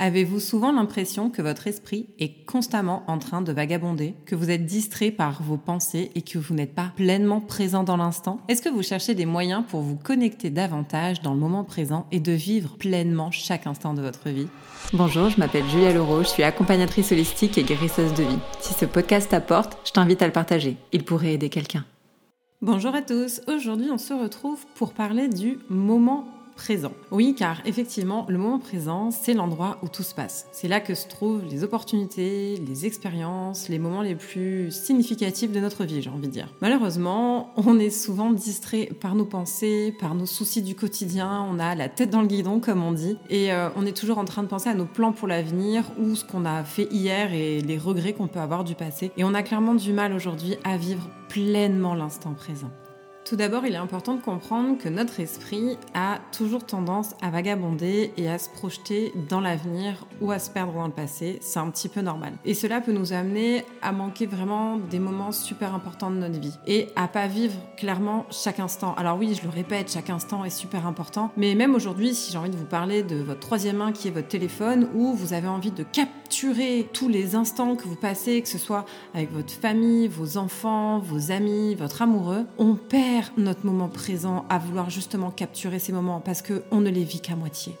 Avez-vous souvent l'impression que votre esprit est constamment en train de vagabonder, que vous êtes distrait par vos pensées et que vous n'êtes pas pleinement présent dans l'instant? Est-ce que vous cherchez des moyens pour vous connecter davantage dans le moment présent et de vivre pleinement chaque instant de votre vie? Bonjour, je m'appelle Julia Leroux, je suis accompagnatrice holistique et guérisseuse de vie. Si ce podcast t'apporte, je t'invite à le partager. Il pourrait aider quelqu'un. Bonjour à tous, aujourd'hui on se retrouve pour parler du moment Oui, car effectivement, le moment présent, c'est l'endroit où tout se passe. C'est là que se trouvent les opportunités, les expériences, les moments les plus significatifs de notre vie, j'ai envie de dire. Malheureusement, on est souvent distrait par nos pensées, par nos soucis du quotidien, on a la tête dans le guidon, comme on dit, et euh, on est toujours en train de penser à nos plans pour l'avenir ou ce qu'on a fait hier et les regrets qu'on peut avoir du passé. Et on a clairement du mal aujourd'hui à vivre pleinement l'instant présent. Tout d'abord, il est important de comprendre que notre esprit a toujours tendance à vagabonder et à se projeter dans l'avenir ou à se perdre dans le passé. C'est un petit peu normal. Et cela peut nous amener à manquer vraiment des moments super importants de notre vie et à pas vivre clairement chaque instant. Alors oui, je le répète, chaque instant est super important. Mais même aujourd'hui, si j'ai envie de vous parler de votre troisième main qui est votre téléphone ou vous avez envie de capturer tous les instants que vous passez, que ce soit avec votre famille, vos enfants, vos amis, votre amoureux, on perd notre moment présent à vouloir justement capturer ces moments parce qu'on ne les vit qu'à moitié.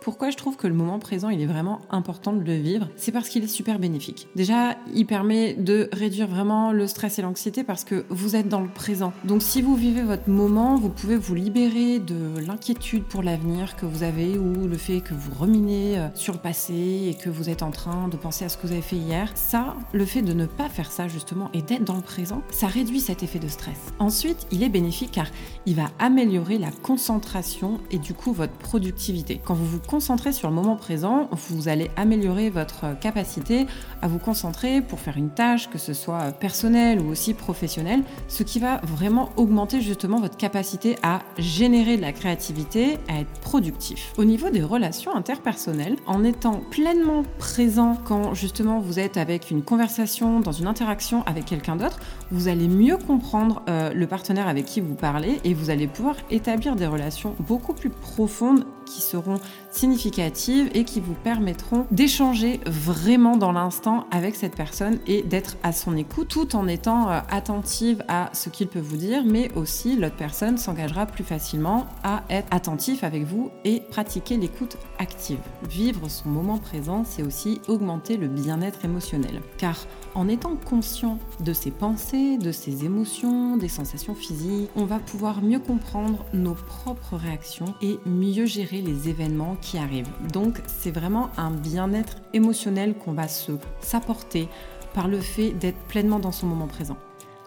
Pourquoi je trouve que le moment présent, il est vraiment important de le vivre C'est parce qu'il est super bénéfique. Déjà, il permet de réduire vraiment le stress et l'anxiété parce que vous êtes dans le présent. Donc si vous vivez votre moment, vous pouvez vous libérer de l'inquiétude pour l'avenir que vous avez ou le fait que vous reminez euh, sur le passé et que vous êtes en train de penser à ce que vous avez fait hier. Ça, le fait de ne pas faire ça justement et d'être dans le présent, ça réduit cet effet de stress. Ensuite, il est bénéfique car il va améliorer la concentration et du coup votre productivité. Quand vous vous concentrer sur le moment présent, vous allez améliorer votre capacité à vous concentrer pour faire une tâche, que ce soit personnelle ou aussi professionnelle, ce qui va vraiment augmenter justement votre capacité à générer de la créativité, à être productif. Au niveau des relations interpersonnelles, en étant pleinement présent quand justement vous êtes avec une conversation, dans une interaction avec quelqu'un d'autre, vous allez mieux comprendre euh, le partenaire avec qui vous parlez et vous allez pouvoir établir des relations beaucoup plus profondes qui seront significatives et qui vous permettront d'échanger vraiment dans l'instant avec cette personne et d'être à son écoute tout en étant euh, attentive à ce qu'il peut vous dire, mais aussi l'autre personne s'engagera plus facilement à être attentif avec vous et pratiquer l'écoute active. Vivre son moment présent, c'est aussi augmenter le bien-être émotionnel. Car en étant conscient de ses pensées, de ses émotions, des sensations physiques, on va pouvoir mieux comprendre nos propres réactions et mieux gérer les événements qui arrivent. Donc c'est vraiment un bien-être émotionnel qu'on va se s'apporter par le fait d'être pleinement dans son moment présent.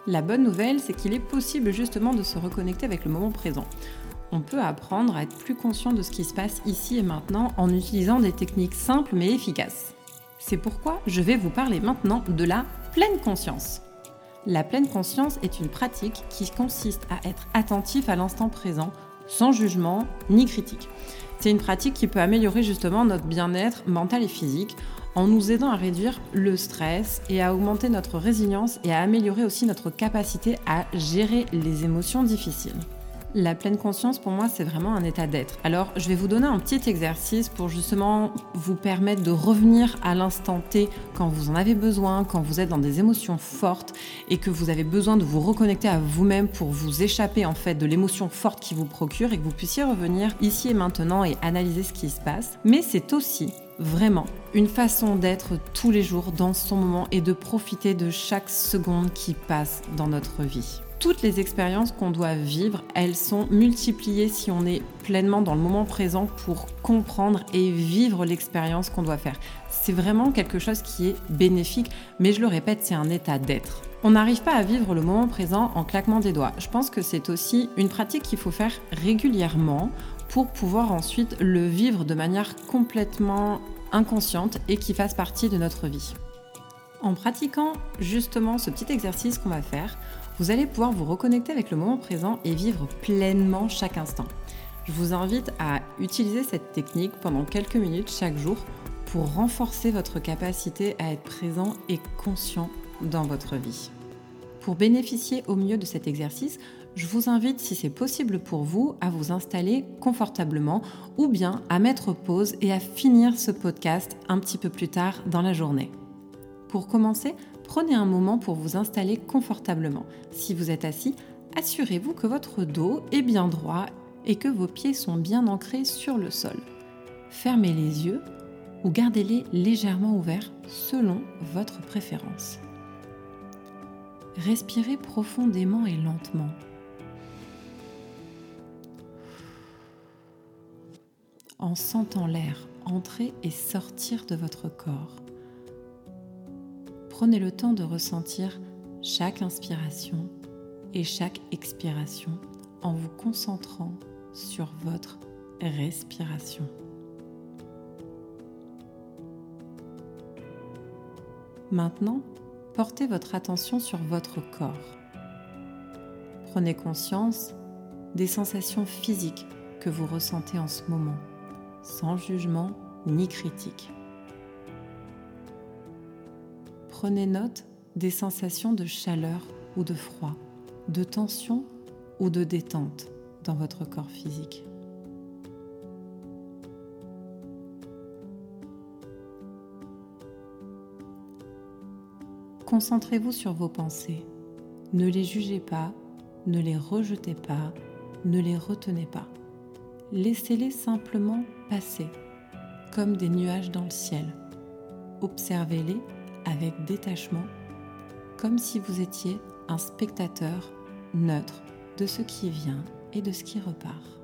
La bonne nouvelle, c'est qu'il est possible justement de se reconnecter avec le moment présent. On peut apprendre à être plus conscient de ce qui se passe ici et maintenant en utilisant des techniques simples mais efficaces. C'est pourquoi je vais vous parler maintenant de la pleine conscience. La pleine conscience est une pratique qui consiste à être attentif à l'instant présent, sans jugement ni critique. C'est une pratique qui peut améliorer justement notre bien-être mental et physique en nous aidant à réduire le stress et à augmenter notre résilience et à améliorer aussi notre capacité à gérer les émotions difficiles. La pleine conscience, pour moi, c'est vraiment un état d'être. Alors, je vais vous donner un petit exercice pour justement vous permettre de revenir à l'instant T quand vous en avez besoin, quand vous êtes dans des émotions fortes et que vous avez besoin de vous reconnecter à vous-même pour vous échapper en fait de l'émotion forte qui vous procure et que vous puissiez revenir ici et maintenant et analyser ce qui se passe. Mais c'est aussi vraiment une façon d'être tous les jours dans son moment et de profiter de chaque seconde qui passe dans notre vie toutes les expériences qu'on doit vivre, elles sont multipliées si on est pleinement dans le moment présent pour comprendre et vivre l'expérience qu'on doit faire. C'est vraiment quelque chose qui est bénéfique, mais je le répète, c'est un état d'être. On n'arrive pas à vivre le moment présent en claquement des doigts. Je pense que c'est aussi une pratique qu'il faut faire régulièrement pour pouvoir ensuite le vivre de manière complètement inconsciente et qui fasse partie de notre vie. En pratiquant justement ce petit exercice qu'on va faire, vous allez pouvoir vous reconnecter avec le moment présent et vivre pleinement chaque instant. Je vous invite à utiliser cette technique pendant quelques minutes chaque jour pour renforcer votre capacité à être présent et conscient dans votre vie. Pour bénéficier au mieux de cet exercice, je vous invite, si c'est possible pour vous, à vous installer confortablement ou bien à mettre pause et à finir ce podcast un petit peu plus tard dans la journée. Pour commencer, prenez un moment pour vous installer confortablement. Si vous êtes assis, assurez-vous que votre dos est bien droit et que vos pieds sont bien ancrés sur le sol. Fermez les yeux ou gardez-les légèrement ouverts selon votre préférence. Respirez profondément et lentement. En sentant l'air entrer et sortir de votre corps. Prenez le temps de ressentir chaque inspiration et chaque expiration en vous concentrant sur votre respiration. Maintenant, portez votre attention sur votre corps. Prenez conscience des sensations physiques que vous ressentez en ce moment, sans jugement ni critique. Prenez note des sensations de chaleur ou de froid, de tension ou de détente dans votre corps physique. Concentrez-vous sur vos pensées. Ne les jugez pas, ne les rejetez pas, ne les retenez pas. Laissez-les simplement passer, comme des nuages dans le ciel. Observez-les avec détachement, comme si vous étiez un spectateur neutre de ce qui vient et de ce qui repart.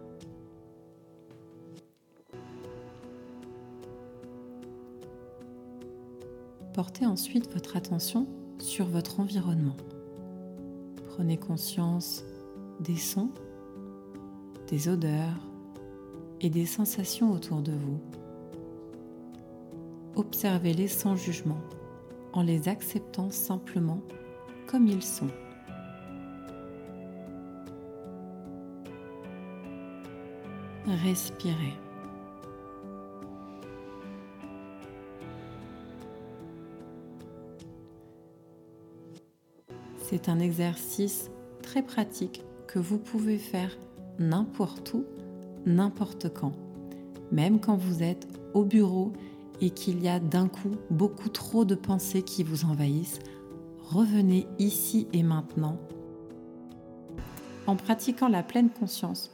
Portez ensuite votre attention sur votre environnement. Prenez conscience des sons, des odeurs et des sensations autour de vous. Observez-les sans jugement, en les acceptant simplement comme ils sont. Respirez. C'est un exercice très pratique que vous pouvez faire n'importe où, n'importe quand. Même quand vous êtes au bureau et qu'il y a d'un coup beaucoup trop de pensées qui vous envahissent, revenez ici et maintenant. En pratiquant la pleine conscience,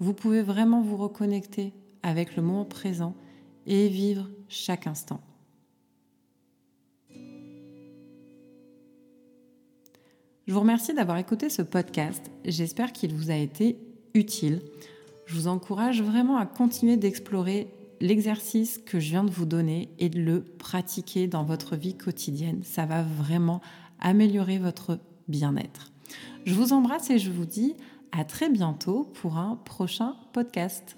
vous pouvez vraiment vous reconnecter avec le moment présent et vivre chaque instant. Je vous remercie d'avoir écouté ce podcast. J'espère qu'il vous a été utile. Je vous encourage vraiment à continuer d'explorer l'exercice que je viens de vous donner et de le pratiquer dans votre vie quotidienne. Ça va vraiment améliorer votre bien-être. Je vous embrasse et je vous dis à très bientôt pour un prochain podcast.